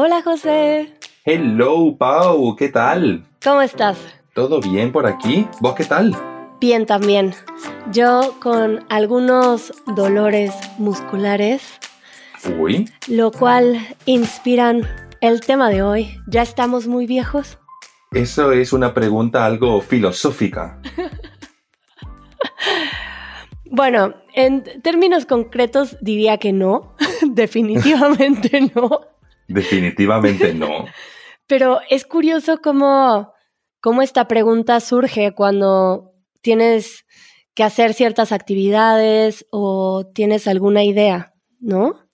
Hola José. Hello, Pau, ¿qué tal? ¿Cómo estás? ¿Todo bien por aquí? ¿Vos qué tal? Bien también. Yo con algunos dolores musculares. Uy. Lo cual inspiran el tema de hoy. ¿Ya estamos muy viejos? Eso es una pregunta algo filosófica. bueno, en términos concretos diría que no. Definitivamente no. Definitivamente no. Pero es curioso cómo, cómo esta pregunta surge cuando tienes que hacer ciertas actividades o tienes alguna idea, ¿no?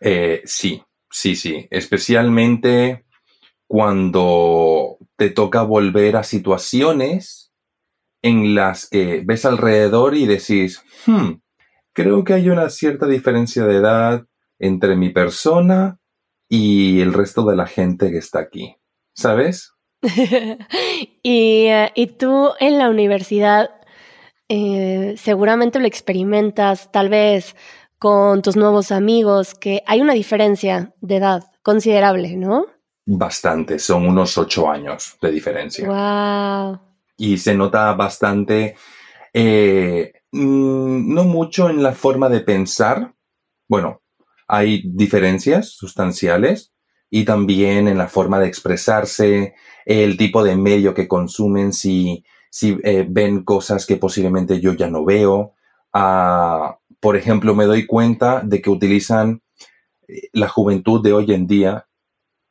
Eh, sí, sí, sí. Especialmente cuando te toca volver a situaciones en las que ves alrededor y decís, hmm, creo que hay una cierta diferencia de edad entre mi persona y el resto de la gente que está aquí. ¿Sabes? Eh, y, tú en la universidad eh, seguramente lo experimentas, tal vez con tus nuevos amigos, que hay una diferencia de edad considerable, ¿no? Bastante, son unos ocho años de diferencia. Wow. Y se nota bastante, eh, mm, no mucho en la forma de pensar. Bueno, hay diferencias sustanciales y también en la forma de expresarse, el tipo de medio que consumen, si, si eh, ven cosas que posiblemente yo ya no veo. Ah, por ejemplo, me doy cuenta de que utilizan eh, la juventud de hoy en día.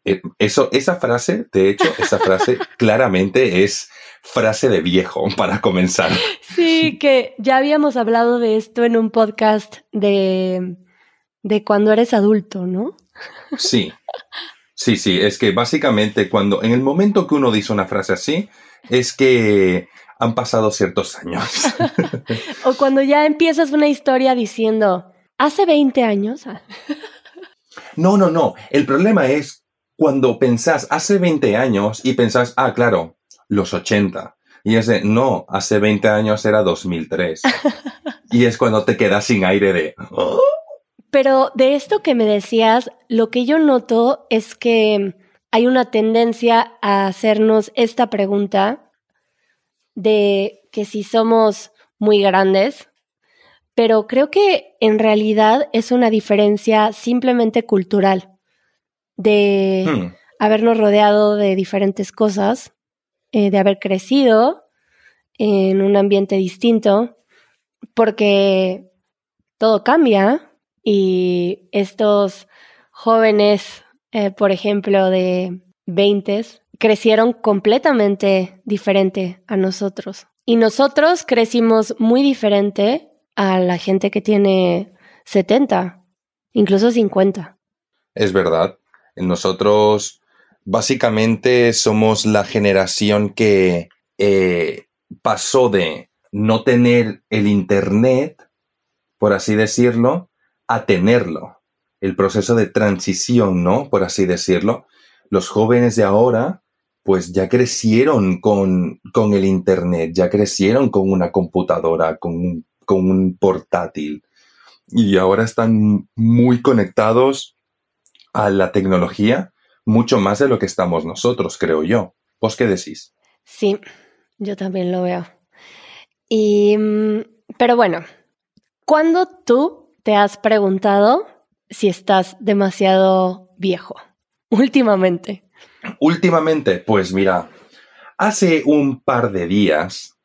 Eh, eso, esa frase, de hecho, esa frase claramente es frase de viejo para comenzar. Sí, que ya habíamos hablado de esto en un podcast de de cuando eres adulto, ¿no? Sí, sí, sí, es que básicamente cuando, en el momento que uno dice una frase así, es que han pasado ciertos años. o cuando ya empiezas una historia diciendo, hace 20 años. no, no, no, el problema es cuando pensás hace 20 años y pensás, ah, claro, los 80. Y es de, no, hace 20 años era 2003. y es cuando te quedas sin aire de, oh". Pero de esto que me decías, lo que yo noto es que hay una tendencia a hacernos esta pregunta de que si somos muy grandes, pero creo que en realidad es una diferencia simplemente cultural, de hmm. habernos rodeado de diferentes cosas, eh, de haber crecido en un ambiente distinto, porque todo cambia, y estos jóvenes, eh, por ejemplo, de 20, crecieron completamente diferente a nosotros. Y nosotros crecimos muy diferente a la gente que tiene 70, incluso 50. Es verdad. Nosotros básicamente somos la generación que eh, pasó de no tener el Internet, por así decirlo, a tenerlo. El proceso de transición, ¿no? Por así decirlo. Los jóvenes de ahora, pues ya crecieron con, con el Internet, ya crecieron con una computadora, con un, con un portátil. Y ahora están muy conectados a la tecnología, mucho más de lo que estamos nosotros, creo yo. ¿Vos qué decís? Sí, yo también lo veo. Y, mm, pero bueno, ¿cuándo tú ¿Te has preguntado si estás demasiado viejo últimamente? Últimamente, pues mira, hace un par de días,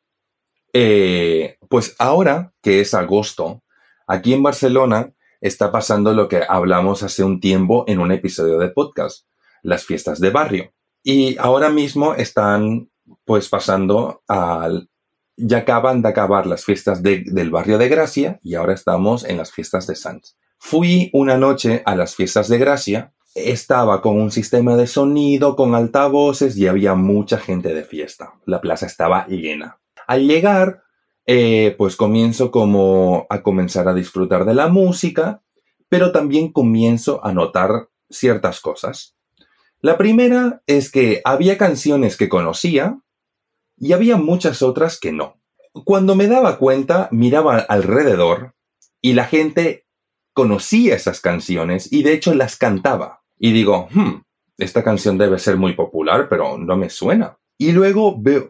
eh, pues ahora que es agosto, aquí en Barcelona está pasando lo que hablamos hace un tiempo en un episodio de podcast, las fiestas de barrio. Y ahora mismo están pues pasando al, ya acaban de acabar las fiestas del barrio de Gracia y ahora estamos en las fiestas de Sanz. Fui una noche a las fiestas de Gracia, estaba con un sistema de sonido, con altavoces y había mucha gente de fiesta. La plaza estaba llena. Al llegar, eh, pues comienzo como a comenzar a disfrutar de la música, pero también comienzo a notar ciertas cosas. La primera es que había canciones que conocía, y había muchas otras que no. Cuando me daba cuenta, miraba alrededor y la gente conocía esas canciones y de hecho las cantaba. y digo, hmm, esta canción debe ser muy popular, pero no me suena. Y luego veo,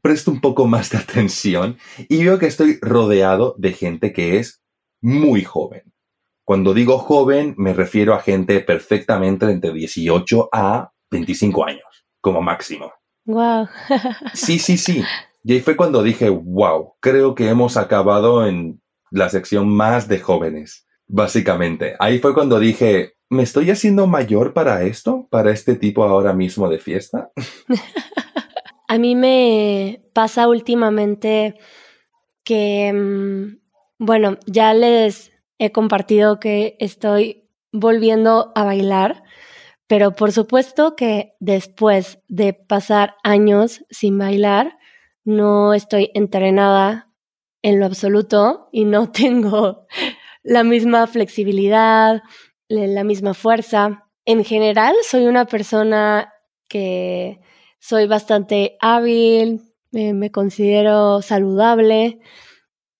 presto un poco más de atención y veo que estoy rodeado de gente que es muy joven. Cuando digo joven, me refiero a gente perfectamente entre 18 a 25 años, como máximo. Wow. sí, sí, sí. Y ahí fue cuando dije, wow, creo que hemos acabado en la sección más de jóvenes, básicamente. Ahí fue cuando dije, ¿me estoy haciendo mayor para esto? ¿Para este tipo ahora mismo de fiesta? A mí me pasa últimamente que, mm, bueno, ya les he compartido que estoy volviendo a bailar, pero por supuesto que después de pasar años sin bailar, no estoy entrenada en lo absoluto y no tengo la misma flexibilidad, la misma fuerza. En general, soy una persona que soy bastante hábil, me considero saludable,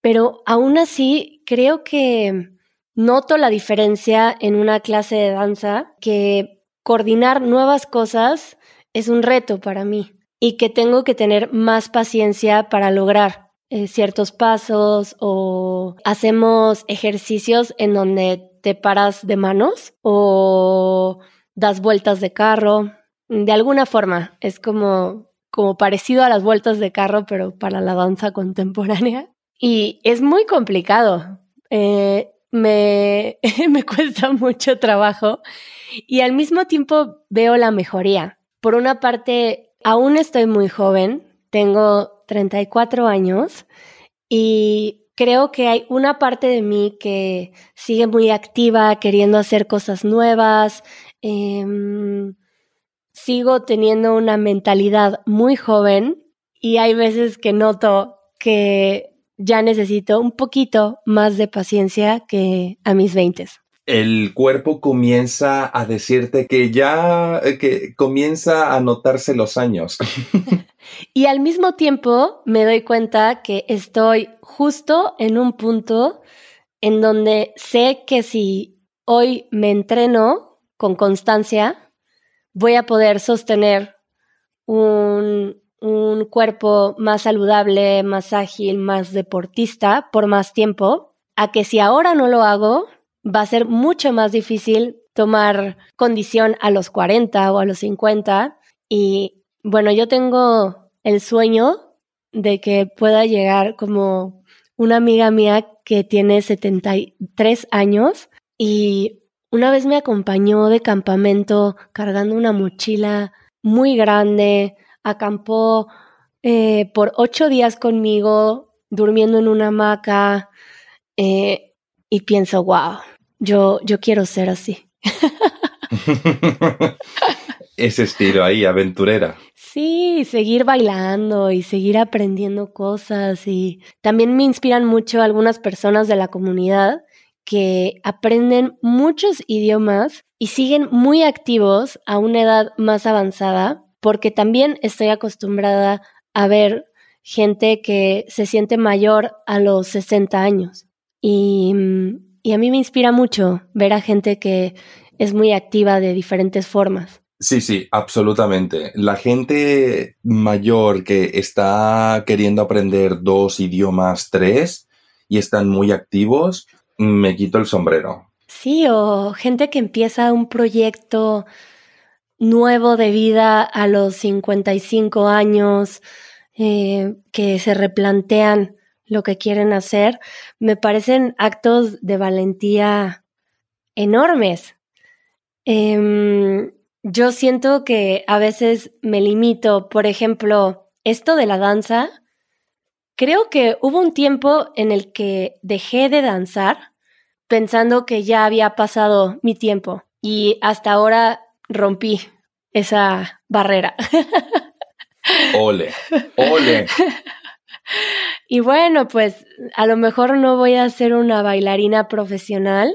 pero aún así creo que noto la diferencia en una clase de danza, que coordinar nuevas cosas es un reto para mí y que tengo que tener más paciencia para lograr eh, ciertos pasos o hacemos ejercicios en donde te paras de manos o das vueltas de carro de alguna forma. Es como, como parecido a las vueltas de carro, pero para la danza contemporánea. Y es muy complicado. Eh, me, me cuesta mucho trabajo y al mismo tiempo veo la mejoría. Por una parte, aún estoy muy joven, tengo 34 años y creo que hay una parte de mí que sigue muy activa, queriendo hacer cosas nuevas. Eh, sigo teniendo una mentalidad muy joven y hay veces que noto que ya necesito un poquito más de paciencia que a mis veintes. El cuerpo comienza a decirte que ya, eh, que comienza a notarse los años. y al mismo tiempo me doy cuenta que estoy justo en un punto en donde sé que si hoy me entreno con constancia, voy a poder sostener un, un cuerpo más saludable, más ágil, más deportista por más tiempo, a que si ahora no lo hago, va a ser mucho más difícil tomar condición a los 40 o a los 50. Y bueno, yo tengo el sueño de que pueda llegar como una amiga mía que tiene 73 años y una vez me acompañó de campamento cargando una mochila muy grande, acampó eh, por ocho días conmigo, durmiendo en una hamaca, eh, y pienso, wow, yo, yo quiero ser así. Ese estilo ahí, aventurera. Sí, seguir bailando y seguir aprendiendo cosas y también me inspiran mucho algunas personas de la comunidad que aprenden muchos idiomas y siguen muy activos a una edad más avanzada, porque también estoy acostumbrada a ver gente que se siente mayor a los 60 años. Y, y a mí me inspira mucho ver a gente que es muy activa de diferentes formas. Sí, sí, absolutamente. La gente mayor que está queriendo aprender dos idiomas, tres, y están muy activos, me quito el sombrero. Sí, o gente que empieza un proyecto nuevo de vida a los 55 años, eh, que se replantean lo que quieren hacer, me parecen actos de valentía enormes. Em, yo siento que a veces me limito, por ejemplo, esto de la danza, Creo que hubo un tiempo en el que dejé de danzar pensando que ya había pasado mi tiempo y hasta ahora rompí esa barrera. Ole, ole. Y bueno, pues a lo mejor no voy a ser una bailarina profesional,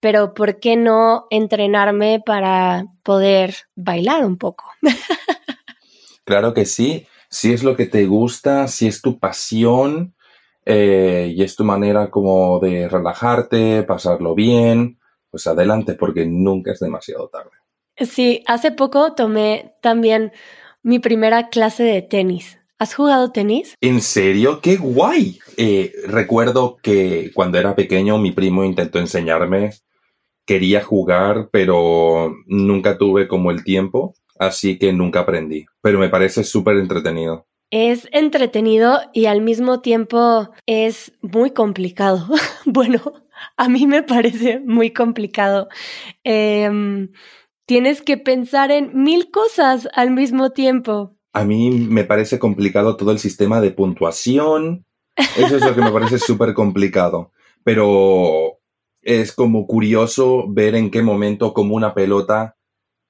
pero ¿por qué no entrenarme para poder bailar un poco? Claro que sí si es lo que te gusta, si es tu pasión eh, y es tu manera como de relajarte, pasarlo bien, pues adelante porque nunca es demasiado tarde. Sí, hace poco tomé también mi primera clase de tenis. ¿Has jugado tenis? ¿En serio? ¡Qué guay! Eh, recuerdo que cuando era pequeño mi primo intentó enseñarme. Quería jugar, pero nunca tuve como el tiempo, así que nunca aprendí. Pero me parece súper entretenido. Es entretenido y al mismo tiempo es muy complicado. bueno, a mí me parece muy complicado. Em, tienes que pensar en mil cosas al mismo tiempo. A mí me parece complicado todo el sistema de puntuación. Eso es lo que me parece súper complicado. Pero es como curioso ver en qué momento como una pelota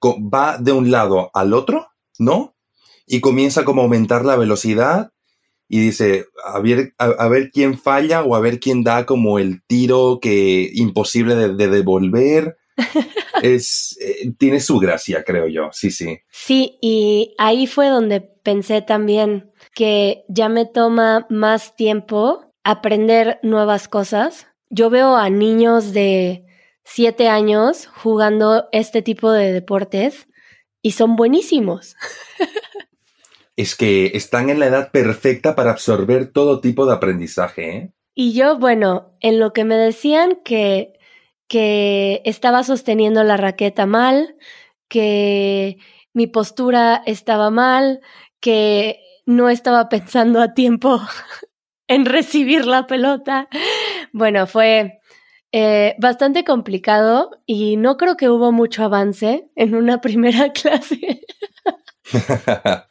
va de un lado al otro, ¿no? Y comienza como a aumentar la velocidad y dice, a ver, a, ver quién falla o a ver quién da como el tiro que imposible de, devolver. Es, eh, tiene su gracia, creo yo, sí, sí. Sí, y ahí fue donde pensé también que ya me toma más tiempo aprender nuevas cosas. Yo veo a niños de siete años jugando este tipo de deportes y son buenísimos. es que están en la edad perfecta para absorber todo tipo de aprendizaje. ¿eh? Y yo, bueno, en lo que me decían que, que estaba sosteniendo la raqueta mal, que mi postura estaba mal, que no estaba pensando a tiempo en recibir la pelota. Bueno, fue eh, bastante complicado y no creo que hubo mucho avance en una primera clase.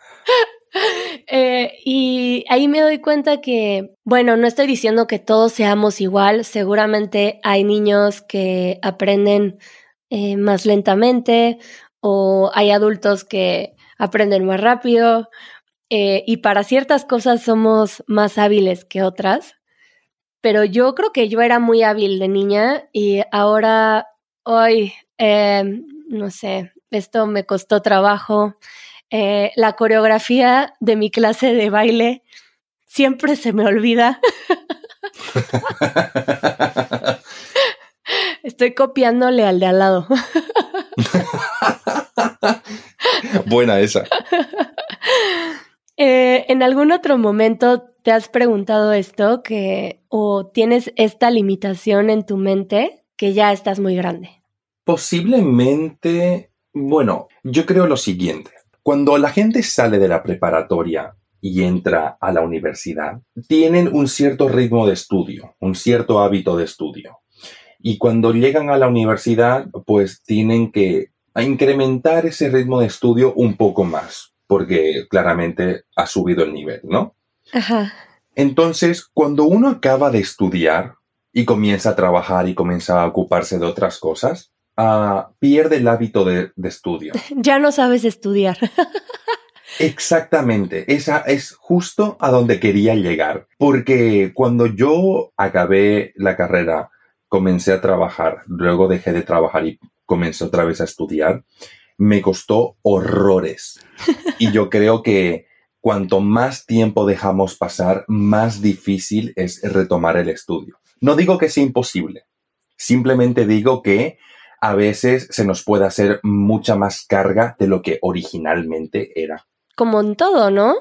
Eh, y ahí me doy cuenta que, bueno, no estoy diciendo que todos seamos igual, seguramente hay niños que aprenden eh, más lentamente o hay adultos que aprenden más rápido eh, y para ciertas cosas somos más hábiles que otras, pero yo creo que yo era muy hábil de niña y ahora, hoy, no sé, esto me costó trabajo. Eh, la coreografía de mi clase de baile siempre se me olvida. Estoy copiándole al de al lado. Buena esa. Eh, ¿En algún otro momento te has preguntado esto que o tienes esta limitación en tu mente que ya estás muy grande? Posiblemente, bueno, yo creo lo siguiente. Cuando la gente sale de la preparatoria y entra a la universidad, tienen un cierto ritmo de estudio, un cierto hábito de estudio. Y cuando llegan a la universidad, pues tienen que incrementar ese ritmo de estudio un poco más, porque claramente ha subido el nivel, ¿no? Ajá. Entonces, cuando uno acaba de estudiar y comienza a trabajar y comienza a ocuparse de otras cosas, pierde el hábito de, estudio. Ya no sabes estudiar. Exactamente, esa es justo a donde quería llegar, porque cuando yo acabé la carrera, comencé a trabajar, luego dejé de trabajar y comencé otra vez a estudiar, me costó horrores. Y yo creo que cuanto más tiempo dejamos pasar, más difícil es retomar el estudio. No digo que sea imposible, simplemente digo que a veces se nos puede hacer mucha más carga de lo que originalmente era. Como en todo, ¿no?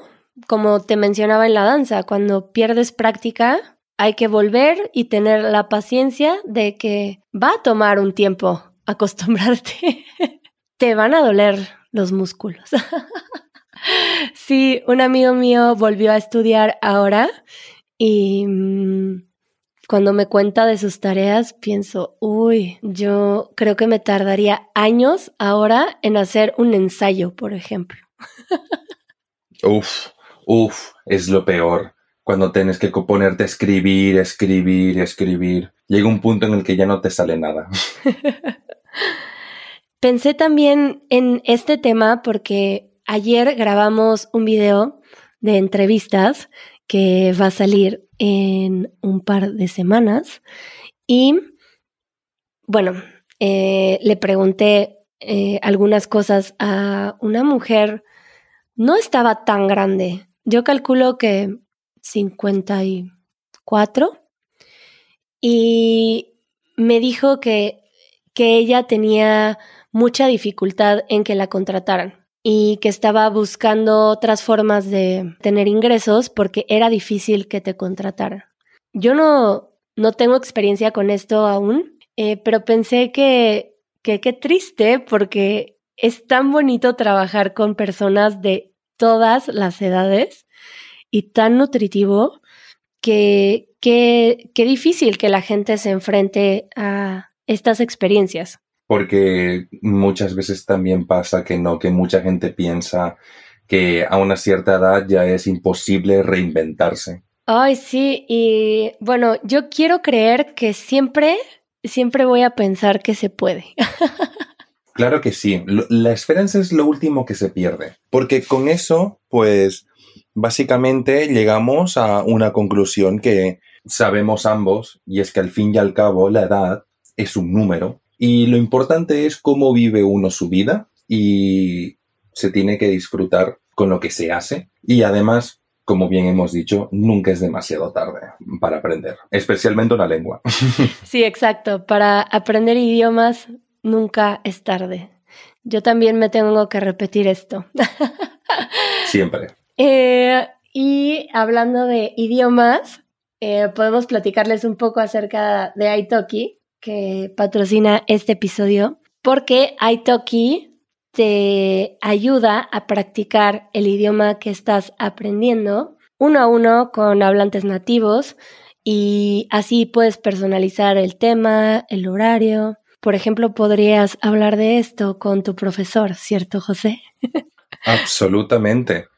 Como te mencionaba en la danza, cuando pierdes práctica, hay que volver y tener la paciencia de que va a tomar un tiempo acostumbrarte. te van a doler los músculos. sí, un amigo mío volvió a estudiar ahora y mm, cuando me cuenta de sus tareas, pienso, uy, yo creo que me tardaría años ahora en hacer un ensayo, por ejemplo. uf, uf, es lo peor. Cuando tienes que ponerte a escribir, escribir, escribir. Llega un punto en el que ya no te sale nada. Pensé también en este tema porque ayer grabamos un video de entrevistas que va a salir en un par de semanas. Y bueno, eh, le pregunté eh, algunas cosas a una mujer, no estaba tan grande, yo calculo que 54, y me dijo que, que ella tenía mucha dificultad en que la contrataran y que estaba buscando otras formas de tener ingresos porque era difícil que te contrataran. Yo no, no tengo experiencia con esto aún, eh, pero pensé que, que qué triste porque es tan bonito trabajar con personas de todas las edades y tan nutritivo que qué difícil que la gente se enfrente a estas experiencias. Porque muchas veces también pasa que no, que mucha gente piensa que a una cierta edad ya es imposible reinventarse. Ay, sí, y bueno, yo quiero creer que siempre, siempre voy a pensar que se puede. claro que sí, la esperanza es lo último que se pierde, porque con eso, pues, básicamente llegamos a una conclusión que sabemos ambos, y es que al fin y al cabo la edad es un número y lo importante es cómo vive uno su vida y se tiene que disfrutar con lo que se hace y además, como bien hemos dicho, nunca es demasiado tarde para aprender, especialmente una lengua. Sí, exacto. Para aprender idiomas nunca es tarde. Yo también me tengo que repetir esto. Siempre. Eh, y hablando de idiomas, eh, podemos platicarles un poco acerca de Italki que patrocina este episodio, porque Italki te ayuda a practicar el idioma que estás aprendiendo uno a uno con hablantes nativos y así puedes personalizar el tema, el horario. Por ejemplo, podrías hablar de esto con tu profesor, ¿cierto, José? Absolutamente.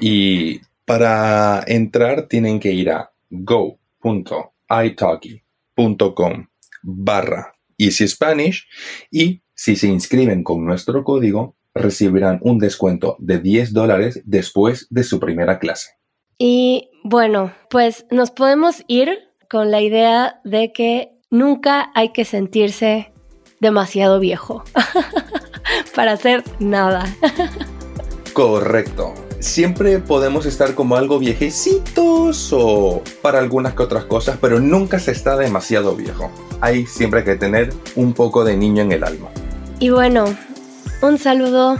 Y para entrar tienen que ir a go.italki.com barra Easy Spanish y si se inscriben con nuestro código recibirán un descuento de 10 dólares después de su primera clase. Y bueno, pues nos podemos ir con la idea de que nunca hay que sentirse demasiado viejo para hacer nada. Correcto siempre podemos estar como algo viejecitos o para algunas que otras cosas, pero nunca se está demasiado viejo. Hay siempre que tener un poco de niño en el alma. Y bueno, un saludo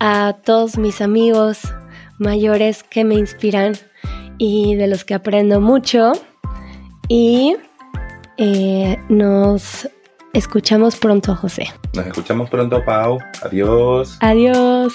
a todos mis amigos mayores que me inspiran y de los que aprendo mucho. Y eh, nos escuchamos pronto, José. Nos escuchamos pronto, Pau. Adiós. Adiós.